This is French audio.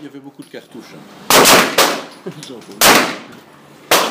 il y avait beaucoup de cartouches. Hein.